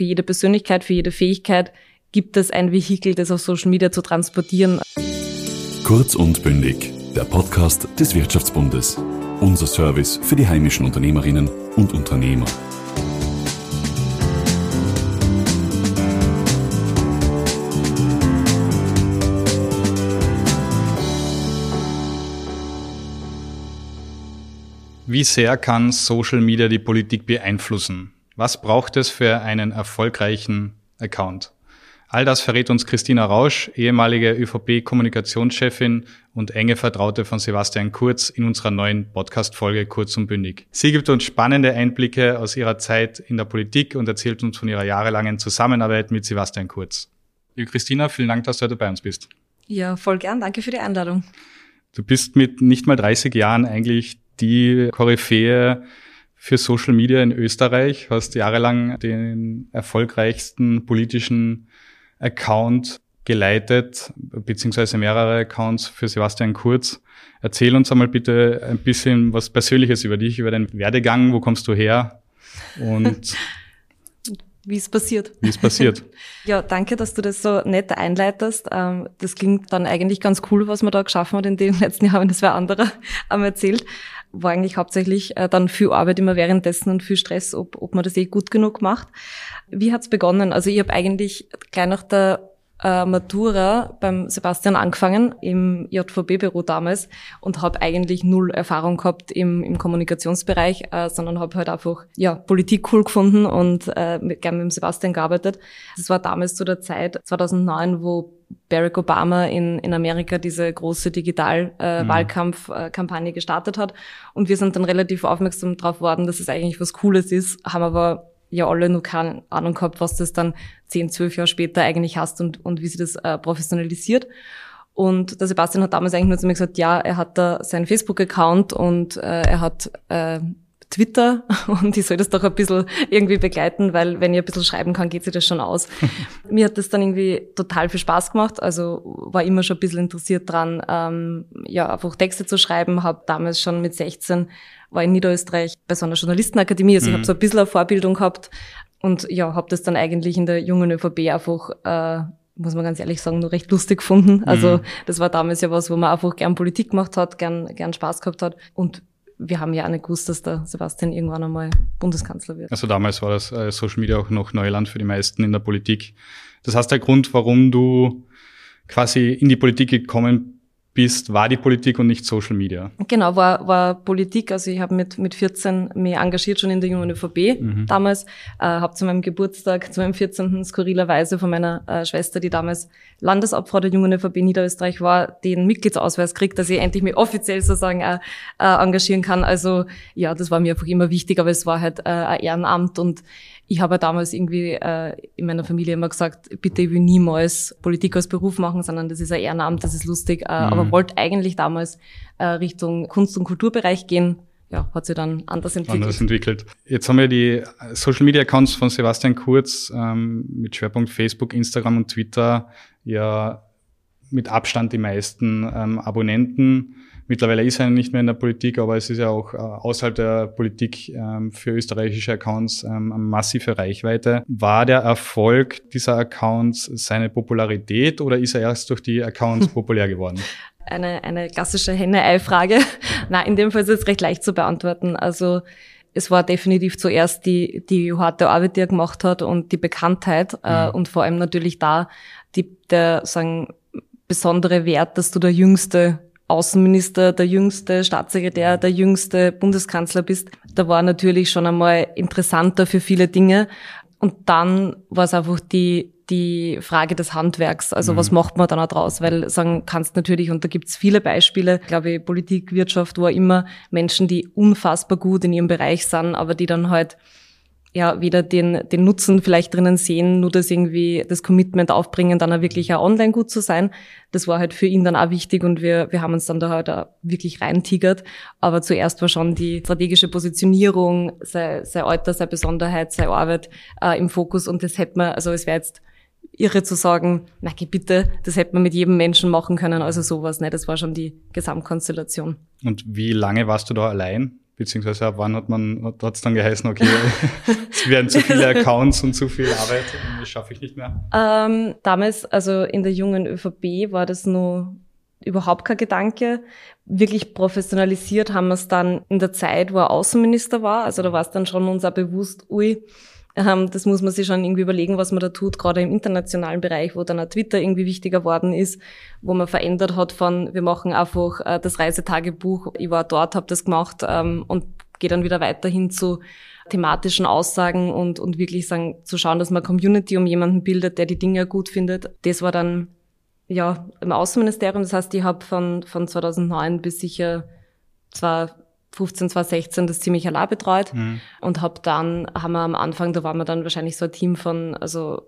für jede Persönlichkeit, für jede Fähigkeit gibt es ein Vehikel, das auf Social Media zu transportieren. Kurz und bündig, der Podcast des Wirtschaftsbundes. Unser Service für die heimischen Unternehmerinnen und Unternehmer. Wie sehr kann Social Media die Politik beeinflussen? Was braucht es für einen erfolgreichen Account? All das verrät uns Christina Rausch, ehemalige ÖVP-Kommunikationschefin und enge Vertraute von Sebastian Kurz in unserer neuen Podcast-Folge Kurz und Bündig. Sie gibt uns spannende Einblicke aus ihrer Zeit in der Politik und erzählt uns von ihrer jahrelangen Zusammenarbeit mit Sebastian Kurz. Liebe Christina, vielen Dank, dass du heute bei uns bist. Ja, voll gern. Danke für die Einladung. Du bist mit nicht mal 30 Jahren eigentlich die Koryphäe für Social Media in Österreich, hast jahrelang den erfolgreichsten politischen Account geleitet, beziehungsweise mehrere Accounts für Sebastian Kurz. Erzähl uns einmal bitte ein bisschen was Persönliches über dich, über deinen Werdegang, wo kommst du her und wie es passiert. Wie es passiert. ja, danke, dass du das so nett einleitest. Ähm, das klingt dann eigentlich ganz cool, was man da geschaffen hat in den letzten Jahren, das wäre anderer erzählt war eigentlich hauptsächlich äh, dann viel Arbeit immer währenddessen und viel Stress, ob, ob man das eh gut genug macht. Wie hat's begonnen? Also ich habe eigentlich gleich nach der äh, Matura beim Sebastian angefangen im JVB-Büro damals und habe eigentlich null Erfahrung gehabt im, im Kommunikationsbereich, äh, sondern habe halt einfach ja Politik cool gefunden und äh, mit, gerne mit dem Sebastian gearbeitet. Das war damals zu der Zeit 2009, wo Barack Obama in, in Amerika diese große Digital-Wahlkampf-Kampagne äh, mhm. gestartet hat. Und wir sind dann relativ aufmerksam darauf geworden, dass es eigentlich was Cooles ist, haben aber ja alle nur keine Ahnung gehabt, was das dann zehn, zwölf Jahre später eigentlich hast und, und wie sie das äh, professionalisiert. Und der Sebastian hat damals eigentlich nur zu mir gesagt, ja, er hat da seinen Facebook-Account und äh, er hat äh, Twitter und ich soll das doch ein bisschen irgendwie begleiten, weil wenn ich ein bisschen schreiben kann, geht sich das schon aus. Mir hat das dann irgendwie total viel Spaß gemacht, also war immer schon ein bisschen interessiert dran, ähm, ja, einfach Texte zu schreiben, habe damals schon mit 16 war in Niederösterreich bei so einer Journalistenakademie, also mhm. ich habe so ein bisschen eine Vorbildung gehabt und ja, habe das dann eigentlich in der jungen ÖVP einfach äh, muss man ganz ehrlich sagen, nur recht lustig gefunden. Also mhm. das war damals ja was, wo man einfach gern Politik gemacht hat, gern, gern Spaß gehabt hat. Und wir haben ja auch nicht gewusst, dass der Sebastian irgendwann einmal Bundeskanzler wird. Also damals war das äh, Social Media auch noch Neuland für die meisten in der Politik. Das heißt, der Grund, warum du quasi in die Politik gekommen bist, war die Politik und nicht Social Media. Genau, war, war Politik. Also ich habe mit, mit 14 mich engagiert schon in der jungen ÖVP mhm. damals. Äh, habe zu meinem Geburtstag, zu meinem 14. skurrilerweise von meiner äh, Schwester, die damals Landesabfrau der jungen ÖVP Niederösterreich war, den Mitgliedsausweis kriegt, dass ich endlich mich offiziell sozusagen äh, äh, engagieren kann. Also ja, das war mir einfach immer wichtig, aber es war halt äh, ein Ehrenamt und ich habe damals irgendwie äh, in meiner Familie immer gesagt, bitte ich will niemals Politik als Beruf machen, sondern das ist ein Ehrenamt, das ist lustig. Äh, mhm. Aber wollte eigentlich damals äh, Richtung Kunst- und Kulturbereich gehen. Ja, hat sich dann anders entwickelt. Anders entwickelt. Jetzt haben wir die Social Media Accounts von Sebastian Kurz ähm, mit Schwerpunkt Facebook, Instagram und Twitter ja mit Abstand die meisten ähm, Abonnenten. Mittlerweile ist er nicht mehr in der Politik, aber es ist ja auch äh, außerhalb der Politik ähm, für österreichische Accounts ähm, eine massive Reichweite. War der Erfolg dieser Accounts seine Popularität oder ist er erst durch die Accounts populär geworden? Eine, eine klassische Henne-Ei-Frage. Nein, in dem Fall ist es recht leicht zu beantworten. Also es war definitiv zuerst die, die harte Arbeit, die er gemacht hat und die Bekanntheit äh, mhm. und vor allem natürlich da die, der sagen, besondere Wert, dass du der jüngste Außenminister, der jüngste Staatssekretär, der jüngste Bundeskanzler bist, da war natürlich schon einmal interessanter für viele Dinge. Und dann war es einfach die, die Frage des Handwerks. Also mhm. was macht man dann auch draus? Weil sagen kannst natürlich, und da gibt's viele Beispiele, glaube ich, Politik, Wirtschaft, wo immer Menschen, die unfassbar gut in ihrem Bereich sind, aber die dann halt ja weder den, den Nutzen vielleicht drinnen sehen, nur das irgendwie das Commitment aufbringen, dann auch wirklich auch online gut zu sein. Das war halt für ihn dann auch wichtig und wir, wir haben uns dann da halt auch wirklich reintigert. Aber zuerst war schon die strategische Positionierung, sei, sei Alter, sei Besonderheit, sei Arbeit äh, im Fokus und das hätte man, also es wäre jetzt irre zu sagen, na geh bitte, das hätte man mit jedem Menschen machen können, also sowas, ne? Das war schon die Gesamtkonstellation. Und wie lange warst du da allein? Beziehungsweise ab wann hat man, hat es dann geheißen, okay, es werden zu viele Accounts und zu viel Arbeit, das schaffe ich nicht mehr? Ähm, damals, also in der jungen ÖVP war das nur überhaupt kein Gedanke. Wirklich professionalisiert haben wir es dann in der Zeit, wo er Außenminister war. Also da war es dann schon uns auch bewusst, ui, das muss man sich schon irgendwie überlegen, was man da tut, gerade im internationalen Bereich, wo dann auch Twitter irgendwie wichtiger worden ist, wo man verändert hat von, wir machen einfach äh, das Reisetagebuch, ich war dort, habe das gemacht ähm, und gehe dann wieder weiterhin zu thematischen Aussagen und, und wirklich sagen, zu schauen, dass man Community um jemanden bildet, der die Dinge gut findet. Das war dann ja im Außenministerium. Das heißt, ich habe von, von 2009 bis sicher zwar 15, 2016 das ziemlich allein betreut mhm. und hab dann, haben wir am Anfang, da waren wir dann wahrscheinlich so ein Team von, also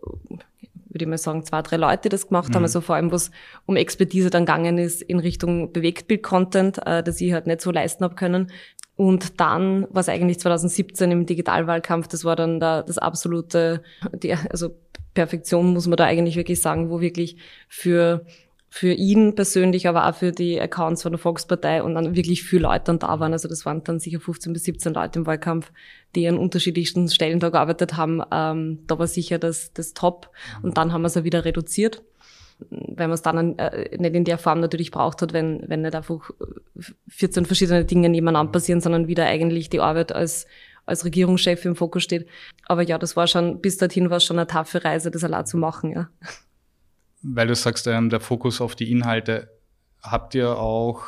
würde ich mal sagen, zwei, drei Leute, die das gemacht mhm. haben, also vor allem, was um Expertise dann gegangen ist in Richtung Bewegtbild-Content, äh, das ich halt nicht so leisten hab können. Und dann, was eigentlich 2017 im Digitalwahlkampf, das war dann da, das absolute, die, also Perfektion muss man da eigentlich wirklich sagen, wo wirklich für für ihn persönlich, aber auch für die Accounts von der Volkspartei und dann wirklich viele Leute dann da waren. Also das waren dann sicher 15 bis 17 Leute im Wahlkampf, die an unterschiedlichsten Stellen da gearbeitet haben. Ähm, da war sicher das, das Top. Und dann haben wir es auch wieder reduziert, weil man es dann äh, nicht in der Form natürlich braucht hat, wenn, wenn nicht einfach 14 verschiedene Dinge nebeneinander passieren, sondern wieder eigentlich die Arbeit als als Regierungschef im Fokus steht. Aber ja, das war schon, bis dorthin war es schon eine taffe Reise, das allein zu machen, ja weil du sagst, ähm, der Fokus auf die Inhalte, habt ihr auch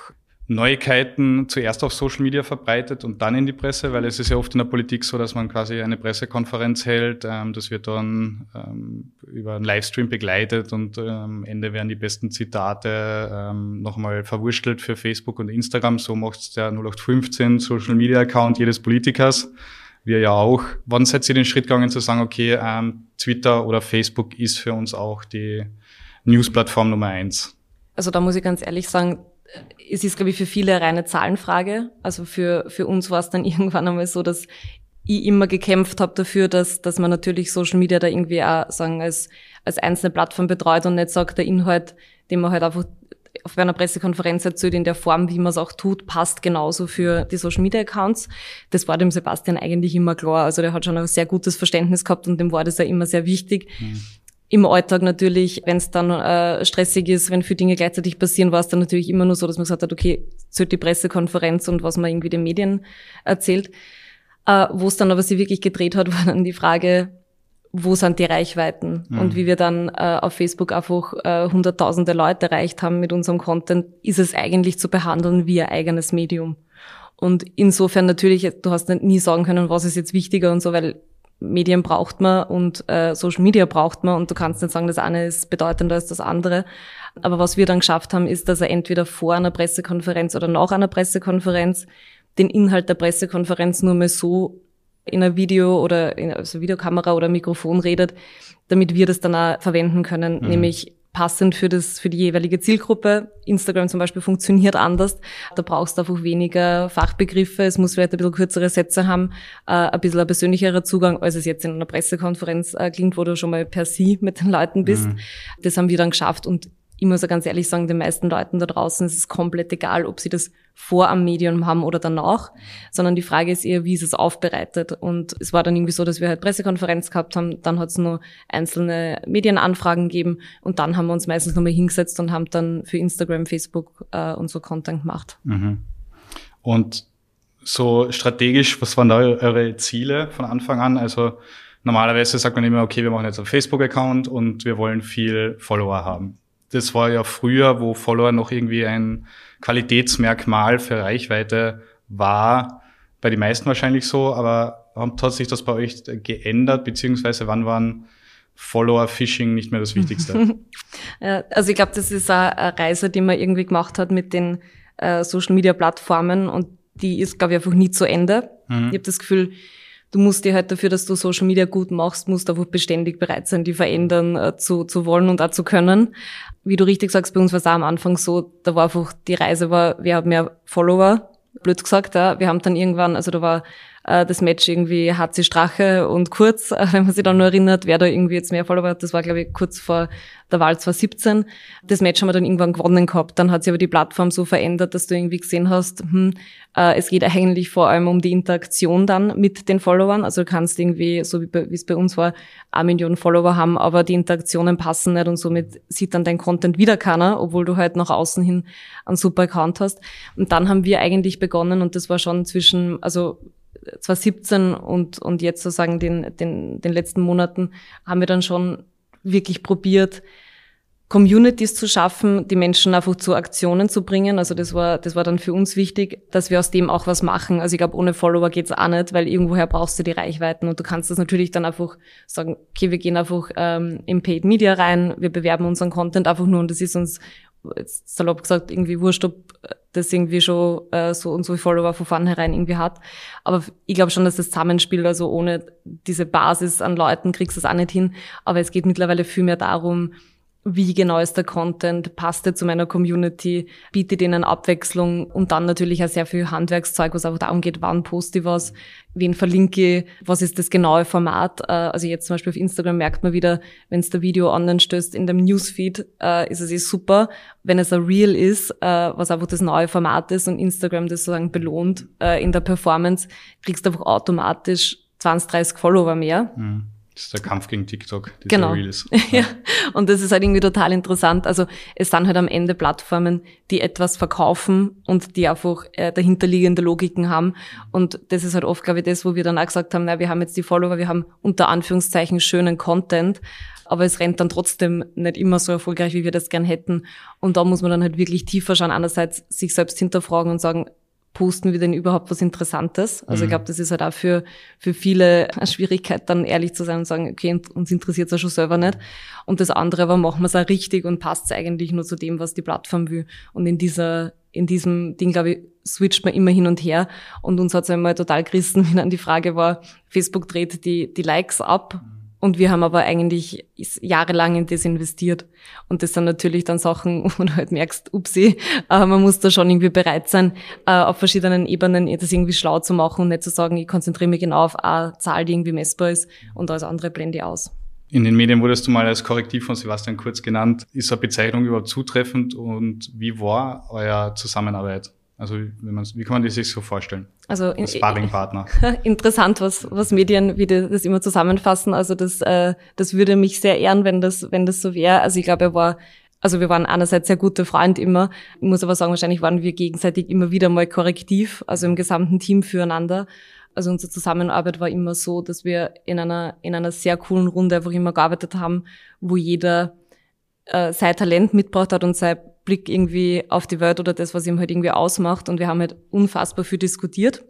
Neuigkeiten zuerst auf Social Media verbreitet und dann in die Presse? Weil es ist ja oft in der Politik so, dass man quasi eine Pressekonferenz hält, ähm, das wird dann ähm, über einen Livestream begleitet und ähm, am Ende werden die besten Zitate ähm, nochmal verwurstelt für Facebook und Instagram. So macht der 0815 Social Media Account jedes Politikers. Wir ja auch. Wann seid ihr den Schritt gegangen zu sagen, okay, ähm, Twitter oder Facebook ist für uns auch die Newsplattform Nummer eins? Also da muss ich ganz ehrlich sagen, es ist, glaube ich, für viele eine reine Zahlenfrage. Also für, für uns war es dann irgendwann einmal so, dass ich immer gekämpft habe dafür, dass, dass man natürlich Social Media da irgendwie auch sagen, als, als einzelne Plattform betreut und nicht sagt, der Inhalt, den man halt einfach auf einer Pressekonferenz erzählt, in der Form, wie man es auch tut, passt genauso für die Social Media Accounts. Das war dem Sebastian eigentlich immer klar. Also der hat schon ein sehr gutes Verständnis gehabt und dem war das ja immer sehr wichtig. Mhm im Alltag natürlich, wenn es dann äh, stressig ist, wenn viele Dinge gleichzeitig passieren, war es dann natürlich immer nur so, dass man gesagt hat, okay, zählt die Pressekonferenz und was man irgendwie den Medien erzählt. Äh, Wo es dann aber sich wirklich gedreht hat, war dann die Frage, wo sind die Reichweiten? Mhm. Und wie wir dann äh, auf Facebook einfach äh, hunderttausende Leute erreicht haben mit unserem Content, ist es eigentlich zu behandeln wie ein eigenes Medium. Und insofern natürlich, du hast nie sagen können, was ist jetzt wichtiger und so, weil Medien braucht man und äh, Social Media braucht man und du kannst nicht sagen, das eine ist bedeutender als das andere. Aber was wir dann geschafft haben, ist, dass er entweder vor einer Pressekonferenz oder nach einer Pressekonferenz den Inhalt der Pressekonferenz nur mal so in einer Video oder in also Videokamera oder Mikrofon redet, damit wir das dann auch verwenden können, mhm. nämlich passend für das, für die jeweilige Zielgruppe. Instagram zum Beispiel funktioniert anders. Da brauchst du einfach weniger Fachbegriffe. Es muss vielleicht ein bisschen kürzere Sätze haben, äh, ein bisschen ein persönlicherer Zugang, als es jetzt in einer Pressekonferenz äh, klingt, wo du schon mal per Sie mit den Leuten bist. Mhm. Das haben wir dann geschafft und ich muss ja ganz ehrlich sagen, den meisten Leuten da draußen ist es komplett egal, ob sie das vor am Medium haben oder danach, sondern die Frage ist eher, wie ist es aufbereitet. Und es war dann irgendwie so, dass wir halt Pressekonferenz gehabt haben, dann hat es nur einzelne Medienanfragen gegeben und dann haben wir uns meistens nochmal hingesetzt und haben dann für Instagram, Facebook äh, und so Content gemacht. Mhm. Und so strategisch, was waren da eure Ziele von Anfang an? Also normalerweise sagt man immer, okay, wir machen jetzt einen Facebook-Account und wir wollen viel Follower haben das war ja früher, wo Follower noch irgendwie ein Qualitätsmerkmal für Reichweite war, bei den meisten wahrscheinlich so, aber hat sich das bei euch geändert, beziehungsweise wann waren Follower-Phishing nicht mehr das Wichtigste? also ich glaube, das ist eine Reise, die man irgendwie gemacht hat mit den äh, Social-Media-Plattformen und die ist, glaube ich, einfach nie zu Ende. Mhm. Ich habe das Gefühl, du musst dir halt dafür, dass du Social Media gut machst, musst einfach beständig bereit sein, die verändern äh, zu, zu wollen und auch zu können. Wie du richtig sagst, bei uns war es auch am Anfang so, da war einfach, die Reise war, wir haben mehr Follower, blöd gesagt, ja. Wir haben dann irgendwann, also da war äh, das Match irgendwie HC Strache und Kurz, äh, wenn man sich dann nur erinnert, wer da irgendwie jetzt mehr Follower hat. Das war, glaube ich, kurz vor der Wahl 2017. Das Match haben wir dann irgendwann gewonnen gehabt. Dann hat sich aber die Plattform so verändert, dass du irgendwie gesehen hast, hm, äh, es geht eigentlich vor allem um die Interaktion dann mit den Followern. Also du kannst irgendwie, so wie, wie es bei uns war, eine Million Follower haben, aber die Interaktionen passen nicht und somit sieht dann dein Content wieder keiner, obwohl du halt nach außen hin einen super Account hast. Und dann haben wir eigentlich begonnen und das war schon zwischen, also 2017 und, und jetzt sozusagen den, den, den letzten Monaten haben wir dann schon wirklich probiert, Communities zu schaffen, die Menschen einfach zu Aktionen zu bringen. Also das war, das war dann für uns wichtig, dass wir aus dem auch was machen. Also ich glaube, ohne Follower geht's auch nicht, weil irgendwoher brauchst du die Reichweiten und du kannst das natürlich dann einfach sagen, okay, wir gehen einfach ähm, in Paid Media rein, wir bewerben unseren Content einfach nur und das ist uns jetzt salopp gesagt, irgendwie wurscht, ob das irgendwie schon äh, so und so Follower von vornherein irgendwie hat. Aber ich glaube schon, dass das Zusammenspiel, also ohne diese Basis an Leuten kriegst du es auch nicht hin. Aber es geht mittlerweile viel mehr darum, wie genau ist der Content, passt er zu meiner Community, bietet ihnen Abwechslung und dann natürlich auch sehr viel Handwerkszeug, was auch darum geht, wann poste ich was, wen verlinke ich, was ist das genaue Format. Äh, also jetzt zum Beispiel auf Instagram merkt man wieder, wenn es der Video online stößt, in dem Newsfeed äh, ist es eh super. Wenn es ein Reel ist, äh, was einfach das neue Format ist und Instagram das sozusagen belohnt in der Performance, kriegst du einfach automatisch 20, 30 Follower mehr. Mhm. Das ist der Kampf gegen TikTok, genau. Reels. Ja. ja. Und das ist halt irgendwie total interessant. Also es sind halt am Ende Plattformen, die etwas verkaufen und die einfach äh, dahinterliegende Logiken haben. Und das ist halt oft, glaube ich, das, wo wir dann auch gesagt haben, na, wir haben jetzt die Follower, wir haben unter Anführungszeichen schönen Content, aber es rennt dann trotzdem nicht immer so erfolgreich, wie wir das gern hätten. Und da muss man dann halt wirklich tiefer schauen, einerseits sich selbst hinterfragen und sagen, posten wir denn überhaupt was Interessantes? Also mhm. ich glaube, das ist halt auch für, für viele eine Schwierigkeit, dann ehrlich zu sein und sagen, okay, uns interessiert es ja schon selber nicht. Und das andere war, machen wir es auch richtig und passt es eigentlich nur zu dem, was die Plattform will. Und in dieser, in diesem Ding, glaube ich, switcht man immer hin und her. Und uns hat es einmal total gerissen, wie dann die Frage war, Facebook dreht die, die Likes ab. Mhm und wir haben aber eigentlich jahrelang in das investiert. Und das sind natürlich dann Sachen, wo du halt merkst, upsi, äh, man muss da schon irgendwie bereit sein, äh, auf verschiedenen Ebenen das irgendwie schlau zu machen und nicht zu sagen, ich konzentriere mich genau auf eine Zahl, die irgendwie messbar ist und alles andere blende ich aus. In den Medien wurdest du mal als Korrektiv von Sebastian Kurz genannt. Ist eine Bezeichnung überhaupt zutreffend und wie war euer Zusammenarbeit? Also man, wie kann man das sich so vorstellen? Also in, Sparringpartner. Interessant, was, was Medien, wie die das immer zusammenfassen. Also das, äh, das würde mich sehr ehren, wenn das, wenn das so wäre. Also ich glaube, er war, also wir waren einerseits sehr gute Freunde immer. Ich muss aber sagen, wahrscheinlich waren wir gegenseitig immer wieder mal korrektiv, also im gesamten Team füreinander. Also unsere Zusammenarbeit war immer so, dass wir in einer, in einer sehr coolen Runde einfach immer gearbeitet haben, wo jeder äh, sein Talent mitgebracht hat und sein Blick irgendwie auf die Welt oder das, was ihm halt irgendwie ausmacht. Und wir haben halt unfassbar viel diskutiert.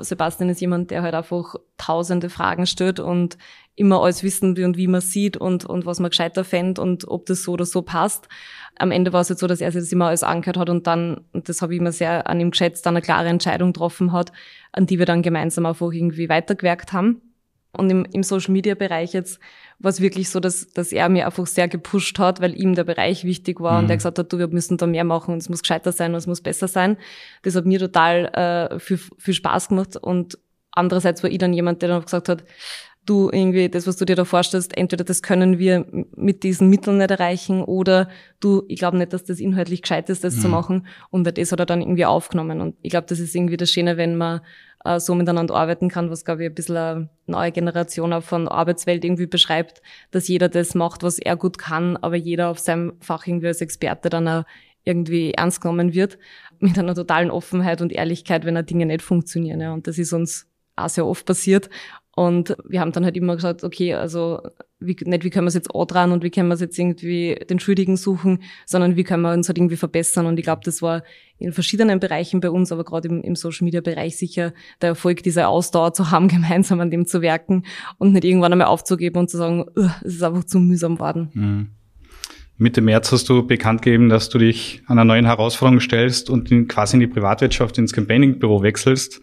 Sebastian ist jemand, der halt einfach tausende Fragen stellt und immer alles wissen will und wie man sieht und, und was man gescheiter fände und ob das so oder so passt. Am Ende war es jetzt so, dass er sich das immer alles angehört hat und dann, und das habe ich immer sehr an ihm geschätzt, dann eine klare Entscheidung getroffen hat, an die wir dann gemeinsam einfach irgendwie weitergewerkt haben. Und im, im Social Media Bereich jetzt war es wirklich so, dass, dass er mir einfach sehr gepusht hat, weil ihm der Bereich wichtig war mhm. und er gesagt hat, du, wir müssen da mehr machen und es muss gescheiter sein und es muss besser sein. Das hat mir total äh, viel, viel Spaß gemacht und andererseits war ich dann jemand, der dann gesagt hat, du irgendwie das, was du dir da vorstellst, entweder das können wir mit diesen Mitteln nicht erreichen oder du, ich glaube nicht, dass das inhaltlich gescheit ist, das mhm. zu machen. Und das hat er dann irgendwie aufgenommen. Und ich glaube, das ist irgendwie das Schöne, wenn man äh, so miteinander arbeiten kann, was, glaube ich, ein bisschen eine neue Generation auch von Arbeitswelt irgendwie beschreibt, dass jeder das macht, was er gut kann, aber jeder auf seinem Fach irgendwie als Experte dann auch irgendwie ernst genommen wird, mit einer totalen Offenheit und Ehrlichkeit, wenn er Dinge nicht funktionieren. Ja. Und das ist uns auch sehr oft passiert. Und wir haben dann halt immer gesagt, okay, also wie, nicht wie können wir es jetzt dran und wie können wir es jetzt irgendwie den Schuldigen suchen, sondern wie können wir uns halt irgendwie verbessern. Und ich glaube, das war in verschiedenen Bereichen bei uns, aber gerade im, im Social Media Bereich sicher der Erfolg, diese Ausdauer zu haben, gemeinsam an dem zu werken und nicht irgendwann einmal aufzugeben und zu sagen, es ist einfach zu mühsam worden. Mhm. Mitte März hast du bekannt gegeben, dass du dich einer neuen Herausforderung stellst und in, quasi in die Privatwirtschaft, ins Campaigning-Büro wechselst.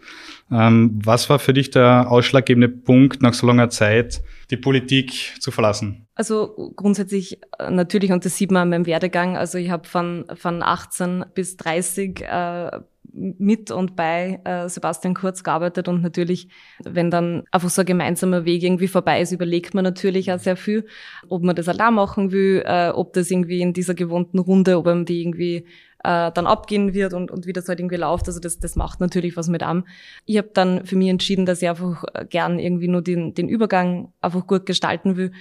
Ähm, was war für dich der ausschlaggebende Punkt, nach so langer Zeit die Politik zu verlassen? Also grundsätzlich äh, natürlich, und das sieht man an meinem Werdegang, also ich habe von, von 18 bis 30 äh, mit und bei äh, Sebastian Kurz gearbeitet und natürlich, wenn dann einfach so ein gemeinsamer Weg irgendwie vorbei ist, überlegt man natürlich auch sehr viel, ob man das allein machen will, äh, ob das irgendwie in dieser gewohnten Runde, ob man die irgendwie äh, dann abgehen wird und, und wie das halt irgendwie läuft. Also das, das macht natürlich was mit am. Ich habe dann für mich entschieden, dass ich einfach gern irgendwie nur den, den Übergang einfach gut gestalten will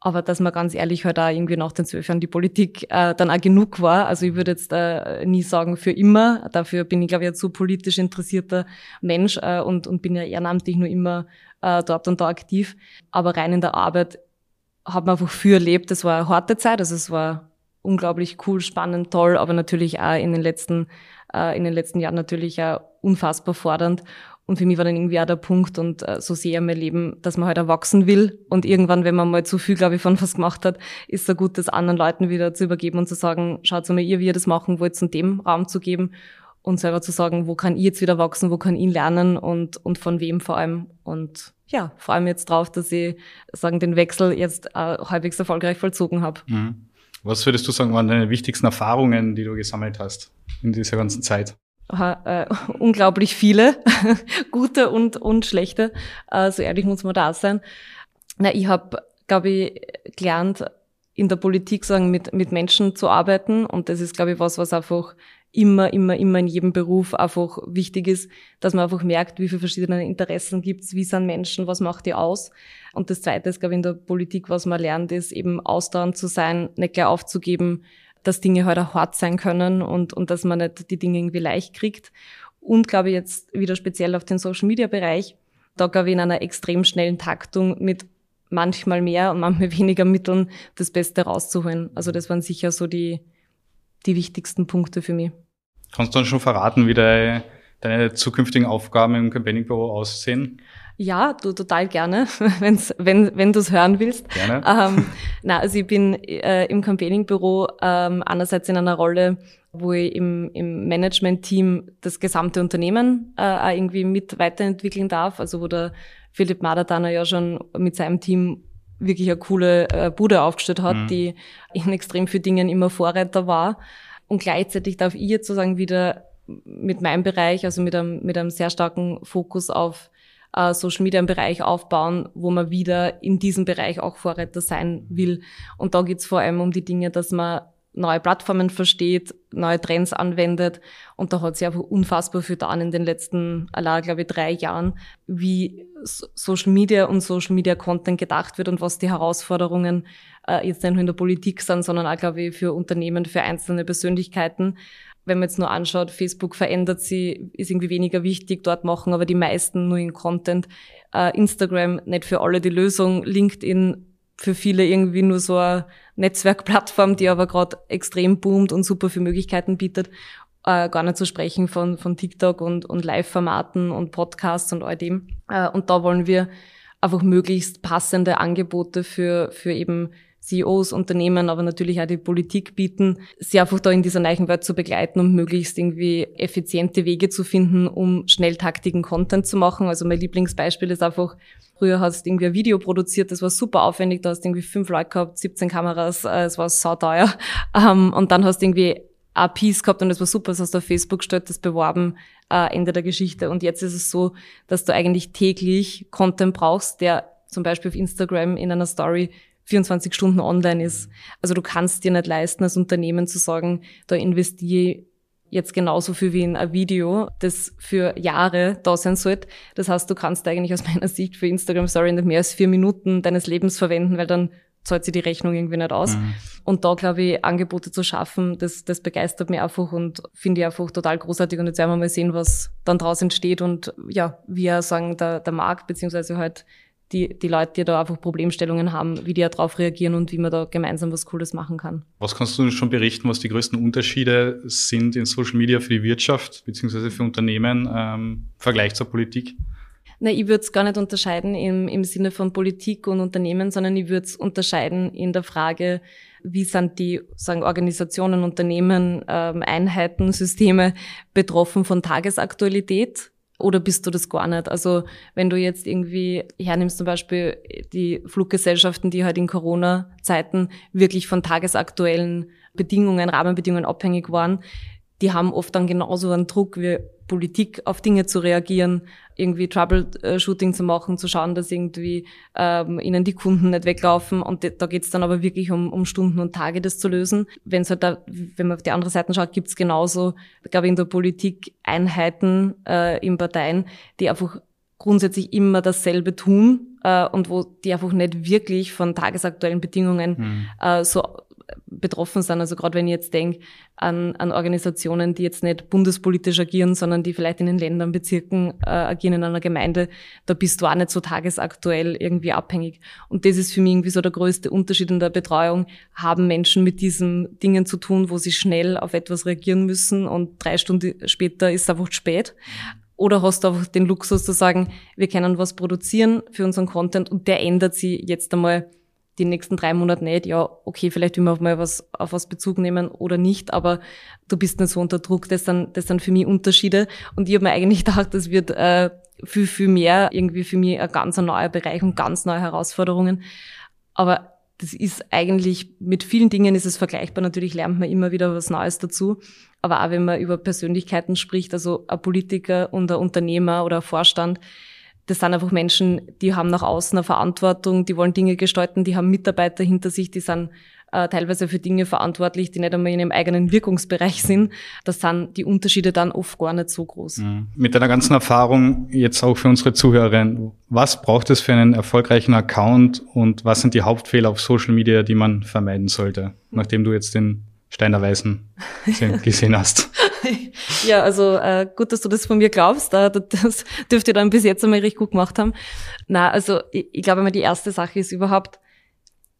aber dass man ganz ehrlich halt auch irgendwie nach den zwölf Jahren die Politik äh, dann auch genug war. Also ich würde jetzt äh, nie sagen für immer. Dafür bin ich, glaube ich, ein zu politisch interessierter Mensch äh, und, und bin ja ehrenamtlich nur immer äh, dort und da aktiv. Aber rein in der Arbeit hat man einfach viel erlebt. Das war eine harte Zeit. Also es war unglaublich cool, spannend, toll, aber natürlich auch in den letzten, äh, in den letzten Jahren natürlich auch unfassbar fordernd. Und für mich war dann irgendwie auch der Punkt und äh, so sehr mein Leben, dass man halt erwachsen will. Und irgendwann, wenn man mal zu viel, glaube ich, von was gemacht hat, ist es gut, das anderen Leuten wieder zu übergeben und zu sagen, schaut mal ihr, wie ihr das machen wollt, und dem Raum zu geben und selber zu sagen, wo kann ich jetzt wieder wachsen, wo kann ich lernen und, und von wem vor allem. Und ja, vor allem jetzt drauf, dass ich sagen, den Wechsel jetzt äh, halbwegs erfolgreich vollzogen habe. Mhm. Was würdest du sagen, waren deine wichtigsten Erfahrungen, die du gesammelt hast in dieser ganzen Zeit? Äh, unglaublich viele, gute und, und schlechte. Äh, so ehrlich muss man da sein. Na, ich habe, glaube ich, gelernt, in der Politik sagen, mit, mit Menschen zu arbeiten. Und das ist, glaube ich, was, was einfach immer, immer, immer in jedem Beruf einfach wichtig ist, dass man einfach merkt, wie viele verschiedene Interessen gibt's, wie sind Menschen, was macht die aus. Und das Zweite ist, glaube ich, in der Politik, was man lernt, ist eben ausdauernd zu sein, nicht gleich aufzugeben, dass Dinge halt auch hart sein können und, und dass man nicht die Dinge irgendwie leicht kriegt. Und glaube ich jetzt wieder speziell auf den Social Media Bereich, da glaube ich in einer extrem schnellen Taktung mit manchmal mehr und manchmal weniger Mitteln das Beste rauszuholen. Also das waren sicher so die, die wichtigsten Punkte für mich. Kannst du dann schon verraten, wie deine, deine zukünftigen Aufgaben im Campaigning-Büro aussehen? Ja, du total gerne, wenn's, wenn, wenn du es hören willst. Gerne. Ähm, na, also ich bin äh, im Campaigning-Büro ähm, einerseits in einer Rolle, wo ich im, im Management-Team das gesamte Unternehmen äh, auch irgendwie mit weiterentwickeln darf. Also wo der Philipp Madadaner ja schon mit seinem Team wirklich eine coole äh, Bude aufgestellt hat, mhm. die in extrem vielen Dingen immer Vorreiter war. Und gleichzeitig darf ich jetzt sozusagen wieder mit meinem Bereich, also mit einem, mit einem sehr starken Fokus auf äh, Social Media Bereich aufbauen, wo man wieder in diesem Bereich auch Vorreiter sein will. Und da geht's vor allem um die Dinge, dass man neue Plattformen versteht, neue Trends anwendet. Und da hat sich einfach unfassbar viel getan in den letzten, allein, glaube ich, drei Jahren, wie Social Media und Social Media Content gedacht wird und was die Herausforderungen äh, jetzt nicht nur in der Politik sind, sondern auch, glaube ich, für Unternehmen, für einzelne Persönlichkeiten wenn man jetzt nur anschaut, Facebook verändert sie, ist irgendwie weniger wichtig, dort machen aber die meisten nur in Content. Äh, Instagram nicht für alle die Lösung, LinkedIn für viele irgendwie nur so eine Netzwerkplattform, die aber gerade extrem boomt und super viele Möglichkeiten bietet. Äh, gar nicht zu sprechen von, von TikTok und, und Live-Formaten und Podcasts und all dem. Äh, und da wollen wir einfach möglichst passende Angebote für, für eben CEOs, Unternehmen, aber natürlich auch die Politik bieten, sie einfach da in dieser neuen Welt zu begleiten und möglichst irgendwie effiziente Wege zu finden, um schnell taktigen Content zu machen. Also mein Lieblingsbeispiel ist einfach, früher hast du irgendwie ein Video produziert, das war super aufwendig, da hast du irgendwie fünf Leute gehabt, 17 Kameras, äh, es war sauteuer. Ähm, und dann hast du irgendwie ein Piece gehabt und das war super, das hast du auf Facebook gestellt, das beworben, äh, Ende der Geschichte. Und jetzt ist es so, dass du eigentlich täglich Content brauchst, der zum Beispiel auf Instagram in einer Story 24 Stunden online ist. Also du kannst dir nicht leisten, als Unternehmen zu sagen, da investiere jetzt genauso viel wie in ein Video, das für Jahre da sein sollte. Das heißt, du kannst eigentlich aus meiner Sicht für Instagram Story nicht mehr als vier Minuten deines Lebens verwenden, weil dann zahlt sie die Rechnung irgendwie nicht aus. Mhm. Und da, glaube ich, Angebote zu schaffen, das, das begeistert mich einfach und finde ich einfach total großartig. Und jetzt werden wir mal sehen, was dann draus entsteht und ja, wie er sagen, der, der Markt, beziehungsweise halt die, die Leute, die da einfach Problemstellungen haben, wie die darauf reagieren und wie man da gemeinsam was Cooles machen kann. Was kannst du schon berichten, was die größten Unterschiede sind in Social Media für die Wirtschaft beziehungsweise für Unternehmen ähm, im Vergleich zur Politik? Na, ich würde es gar nicht unterscheiden im, im Sinne von Politik und Unternehmen, sondern ich würde es unterscheiden in der Frage, wie sind die sagen Organisationen, Unternehmen, ähm, Einheiten, Systeme betroffen von Tagesaktualität oder bist du das gar nicht? Also wenn du jetzt irgendwie hernimmst zum Beispiel die Fluggesellschaften, die halt in Corona-Zeiten wirklich von tagesaktuellen Bedingungen, Rahmenbedingungen abhängig waren, die haben oft dann genauso einen Druck wie Politik auf Dinge zu reagieren, irgendwie Troubleshooting zu machen, zu schauen, dass irgendwie ähm, ihnen die Kunden nicht weglaufen. Und da geht's dann aber wirklich um, um Stunden und Tage, das zu lösen. Wenn halt da, wenn man auf die andere Seite schaut, gibt's genauso, glaube ich, in der Politik Einheiten äh, in Parteien, die einfach grundsätzlich immer dasselbe tun äh, und wo die einfach nicht wirklich von tagesaktuellen Bedingungen mhm. äh, so betroffen sind. Also gerade wenn ich jetzt denke an, an Organisationen, die jetzt nicht bundespolitisch agieren, sondern die vielleicht in den Ländern, Bezirken äh, agieren in einer Gemeinde, da bist du auch nicht so tagesaktuell irgendwie abhängig. Und das ist für mich irgendwie so der größte Unterschied in der Betreuung. Haben Menschen mit diesen Dingen zu tun, wo sie schnell auf etwas reagieren müssen und drei Stunden später ist es einfach spät. Oder hast du einfach den Luxus zu sagen, wir können was produzieren für unseren Content und der ändert sich jetzt einmal die nächsten drei Monate nicht, ja, okay, vielleicht will man auf mal was, auf was Bezug nehmen oder nicht, aber du bist nicht so unter Druck. Das sind, das sind für mich Unterschiede. Und ich habe mir eigentlich gedacht, das wird äh, viel, viel mehr irgendwie für mich ein ganz neuer Bereich und ganz neue Herausforderungen. Aber das ist eigentlich, mit vielen Dingen ist es vergleichbar. Natürlich lernt man immer wieder was Neues dazu. Aber auch wenn man über Persönlichkeiten spricht, also ein Politiker und ein Unternehmer oder ein Vorstand, das sind einfach Menschen, die haben nach außen eine Verantwortung, die wollen Dinge gestalten, die haben Mitarbeiter hinter sich, die sind äh, teilweise für Dinge verantwortlich, die nicht einmal in ihrem eigenen Wirkungsbereich sind. Das sind die Unterschiede dann oft gar nicht so groß. Mhm. Mit deiner ganzen Erfahrung jetzt auch für unsere Zuhörerinnen, was braucht es für einen erfolgreichen Account und was sind die Hauptfehler auf Social Media, die man vermeiden sollte, nachdem du jetzt den Steiner Weißen gesehen hast? Ja, also äh, gut, dass du das von mir glaubst. Äh, das dürft ihr dann bis jetzt einmal richtig gut gemacht haben. Na, also ich, ich glaube mal, die erste Sache ist überhaupt,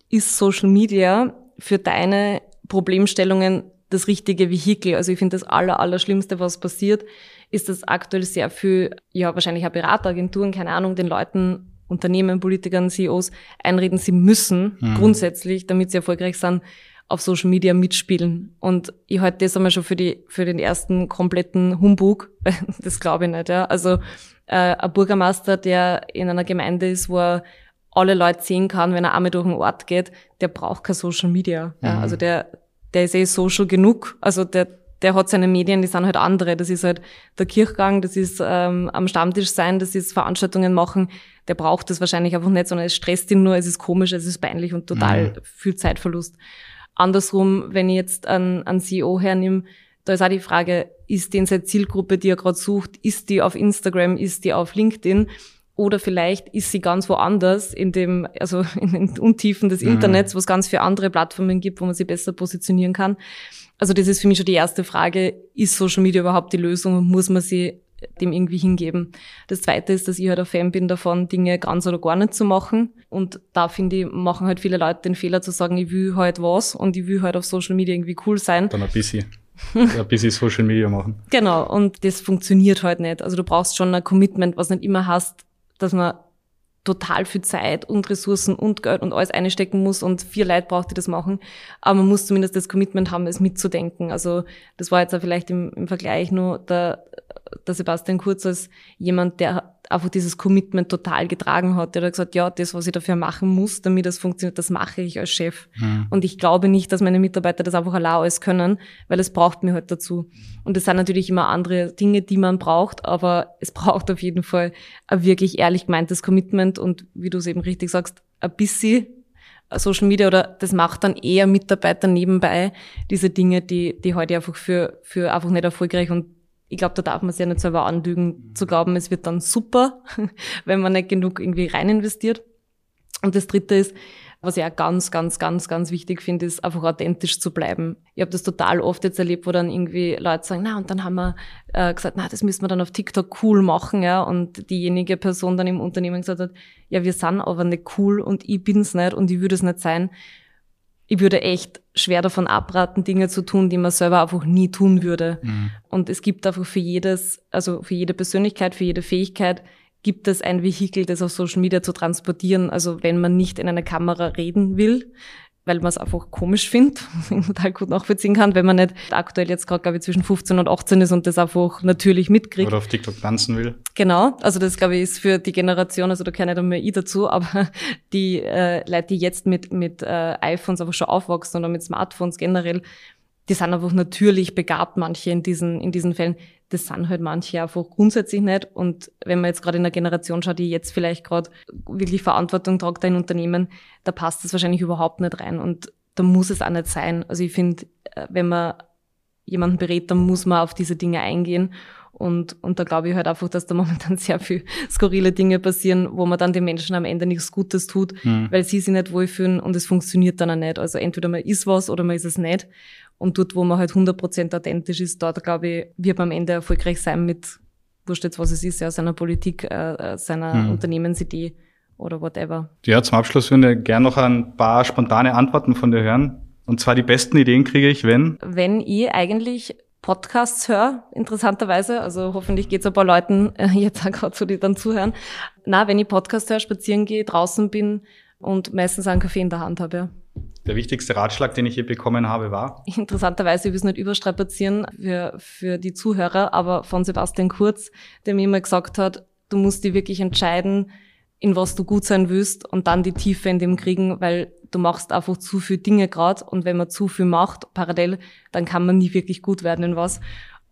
ist Social Media für deine Problemstellungen das richtige Vehikel? Also ich finde das aller, aller was passiert, ist, dass aktuell sehr viel, ja, wahrscheinlich auch Berateragenturen, keine Ahnung, den Leuten, Unternehmen, Politikern, CEOs einreden, sie müssen mhm. grundsätzlich, damit sie erfolgreich sind, auf Social Media mitspielen. Und ich halte das einmal schon für, die, für den ersten kompletten Humbug. Das glaube ich nicht. Ja. Also äh, ein Bürgermeister, der in einer Gemeinde ist, wo er alle Leute sehen kann, wenn er einmal durch den Ort geht, der braucht kein Social Media. Ja. Mhm. Also der, der ist eh social genug. Also der, der hat seine Medien, die sind halt andere. Das ist halt der Kirchgang, das ist ähm, am Stammtisch sein, das ist Veranstaltungen machen. Der braucht das wahrscheinlich einfach nicht, sondern es stresst ihn nur, es ist komisch, es ist peinlich und total mhm. viel Zeitverlust. Andersrum, wenn ich jetzt einen, einen CEO hernehme, da ist auch die Frage, ist denn seine Zielgruppe, die er gerade sucht, ist die auf Instagram, ist die auf LinkedIn? Oder vielleicht ist sie ganz woanders in dem, also in den Untiefen des mhm. Internets, wo es ganz viele andere Plattformen gibt, wo man sie besser positionieren kann. Also das ist für mich schon die erste Frage, ist Social Media überhaupt die Lösung? Muss man sie dem irgendwie hingeben. Das zweite ist, dass ich halt ein Fan bin davon, Dinge ganz oder gar nicht zu machen. Und da finde ich, machen halt viele Leute den Fehler zu sagen, ich will halt was und ich will halt auf Social Media irgendwie cool sein. Dann ein bisschen. ein bisschen Social Media machen. Genau. Und das funktioniert halt nicht. Also du brauchst schon ein Commitment, was nicht immer hast, dass man total viel Zeit und Ressourcen und Geld und alles einstecken muss und vier Leute braucht, die das machen. Aber man muss zumindest das Commitment haben, es mitzudenken. Also das war jetzt auch vielleicht im, im Vergleich nur der, der Sebastian Kurz als jemand, der einfach dieses Commitment total getragen hat. Der hat gesagt, ja, das, was ich dafür machen muss, damit das funktioniert, das mache ich als Chef. Mhm. Und ich glaube nicht, dass meine Mitarbeiter das einfach alles können, weil es braucht mir halt dazu. Und es sind natürlich immer andere Dinge, die man braucht, aber es braucht auf jeden Fall ein wirklich ehrlich gemeintes Commitment und wie du es eben richtig sagst, ein bisschen Social Media oder das macht dann eher Mitarbeiter nebenbei, diese Dinge, die, die heute einfach für, für einfach nicht erfolgreich und ich glaube, da darf man sich ja nicht selber anlügen, zu glauben, es wird dann super, wenn man nicht genug irgendwie rein investiert. Und das Dritte ist, was ich auch ganz, ganz, ganz, ganz wichtig finde, ist einfach authentisch zu bleiben. Ich habe das total oft jetzt erlebt, wo dann irgendwie Leute sagen, na, und dann haben wir äh, gesagt, na, das müssen wir dann auf TikTok cool machen, ja. Und diejenige Person dann im Unternehmen gesagt hat, ja, wir sind aber nicht cool und ich bin's nicht und ich würde es nicht sein ich würde echt schwer davon abraten, Dinge zu tun, die man selber einfach nie tun würde. Mhm. Und es gibt einfach für jedes, also für jede Persönlichkeit, für jede Fähigkeit, gibt es ein Vehikel, das auf Social Media zu transportieren. Also wenn man nicht in einer Kamera reden will, weil man es einfach komisch findet, total gut nachvollziehen kann, wenn man nicht aktuell jetzt gerade, glaube ich, zwischen 15 und 18 ist und das einfach natürlich mitkriegt. Oder auf TikTok tanzen will. Genau, also das, glaube ich, ist für die Generation, also da kenne ich dann mehr ich dazu, aber die äh, Leute, die jetzt mit, mit äh, iPhones einfach schon aufwachsen oder mit Smartphones generell, die sind einfach natürlich begabt, manche in diesen, in diesen Fällen. Das sind halt manche einfach grundsätzlich nicht. Und wenn man jetzt gerade in einer Generation schaut, die jetzt vielleicht gerade wirklich Verantwortung tragt in Unternehmen, da passt das wahrscheinlich überhaupt nicht rein. Und da muss es auch nicht sein. Also ich finde, äh, wenn man jemanden berät, dann muss man auf diese Dinge eingehen. Und, und da glaube ich halt einfach, dass da momentan sehr viel skurrile Dinge passieren, wo man dann den Menschen am Ende nichts Gutes tut, mhm. weil sie sich nicht wohlfühlen und es funktioniert dann auch nicht. Also entweder man ist was oder man ist es nicht. Und dort, wo man halt 100% authentisch ist, dort, glaube ich, wird man am Ende erfolgreich sein mit, wurscht jetzt, was es ist, ja, seiner Politik, äh, äh seiner mhm. Unternehmensidee oder whatever. Ja, zum Abschluss würde ich gerne noch ein paar spontane Antworten von dir hören. Und zwar die besten Ideen kriege ich, wenn? Wenn ich eigentlich Podcasts höre, interessanterweise. Also hoffentlich geht es ein paar Leuten äh, jetzt auch gerade so, die dann zuhören. Na, wenn ich Podcast höre, spazieren gehe, draußen bin und meistens einen Kaffee in der Hand habe. Ja. Der wichtigste Ratschlag, den ich hier bekommen habe, war? Interessanterweise, ich will es nicht überstrapazieren für, für die Zuhörer, aber von Sebastian Kurz, der mir immer gesagt hat, du musst dir wirklich entscheiden, in was du gut sein willst und dann die Tiefe in dem kriegen, weil du machst einfach zu viel Dinge gerade und wenn man zu viel macht parallel, dann kann man nie wirklich gut werden in was.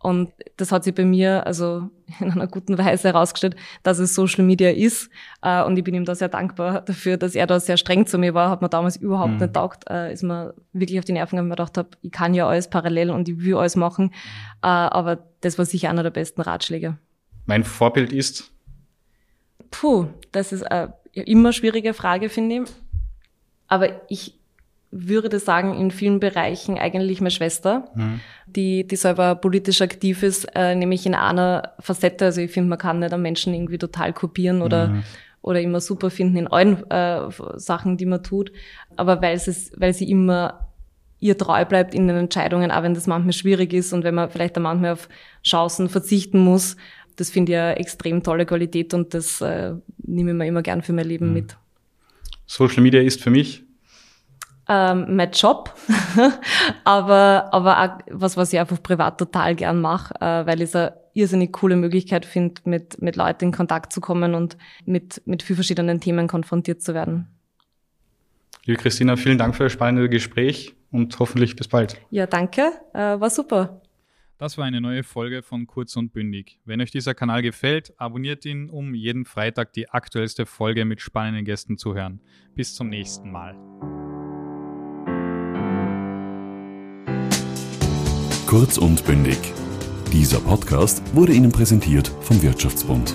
Und das hat sich bei mir also in einer guten Weise herausgestellt, dass es Social Media ist. Äh, und ich bin ihm da sehr dankbar dafür, dass er da sehr streng zu mir war. Hat mir damals überhaupt mhm. nicht taugt. Äh, ist mir wirklich auf die Nerven gegangen, weil ich gedacht habe, ich kann ja alles parallel und ich will alles machen. Äh, aber das war sicher einer der besten Ratschläge. Mein Vorbild ist? Puh, das ist eine immer schwierige Frage, finde ich. Aber ich würde sagen, in vielen Bereichen eigentlich meine Schwester, mhm. die, die selber politisch aktiv ist, äh, nämlich in einer Facette. Also ich finde, man kann nicht einen Menschen irgendwie total kopieren oder, mhm. oder immer super finden in allen äh, Sachen, die man tut. Aber weil, es, weil sie immer ihr treu bleibt in den Entscheidungen, auch wenn das manchmal schwierig ist und wenn man vielleicht auch manchmal auf Chancen verzichten muss. Das finde ich eine extrem tolle Qualität und das äh, nehme ich mir immer gern für mein Leben mhm. mit. Social Media ist für mich ähm, mein Job, aber, aber auch was, was ich einfach privat total gern mache, äh, weil ich es eine irrsinnig coole Möglichkeit finde, mit, mit Leuten in Kontakt zu kommen und mit, mit viel verschiedenen Themen konfrontiert zu werden. Liebe Christina, vielen Dank für das spannende Gespräch und hoffentlich bis bald. Ja, danke, äh, war super. Das war eine neue Folge von Kurz und Bündig. Wenn euch dieser Kanal gefällt, abonniert ihn, um jeden Freitag die aktuellste Folge mit spannenden Gästen zu hören. Bis zum nächsten Mal. Kurz und bündig. Dieser Podcast wurde Ihnen präsentiert vom Wirtschaftsbund.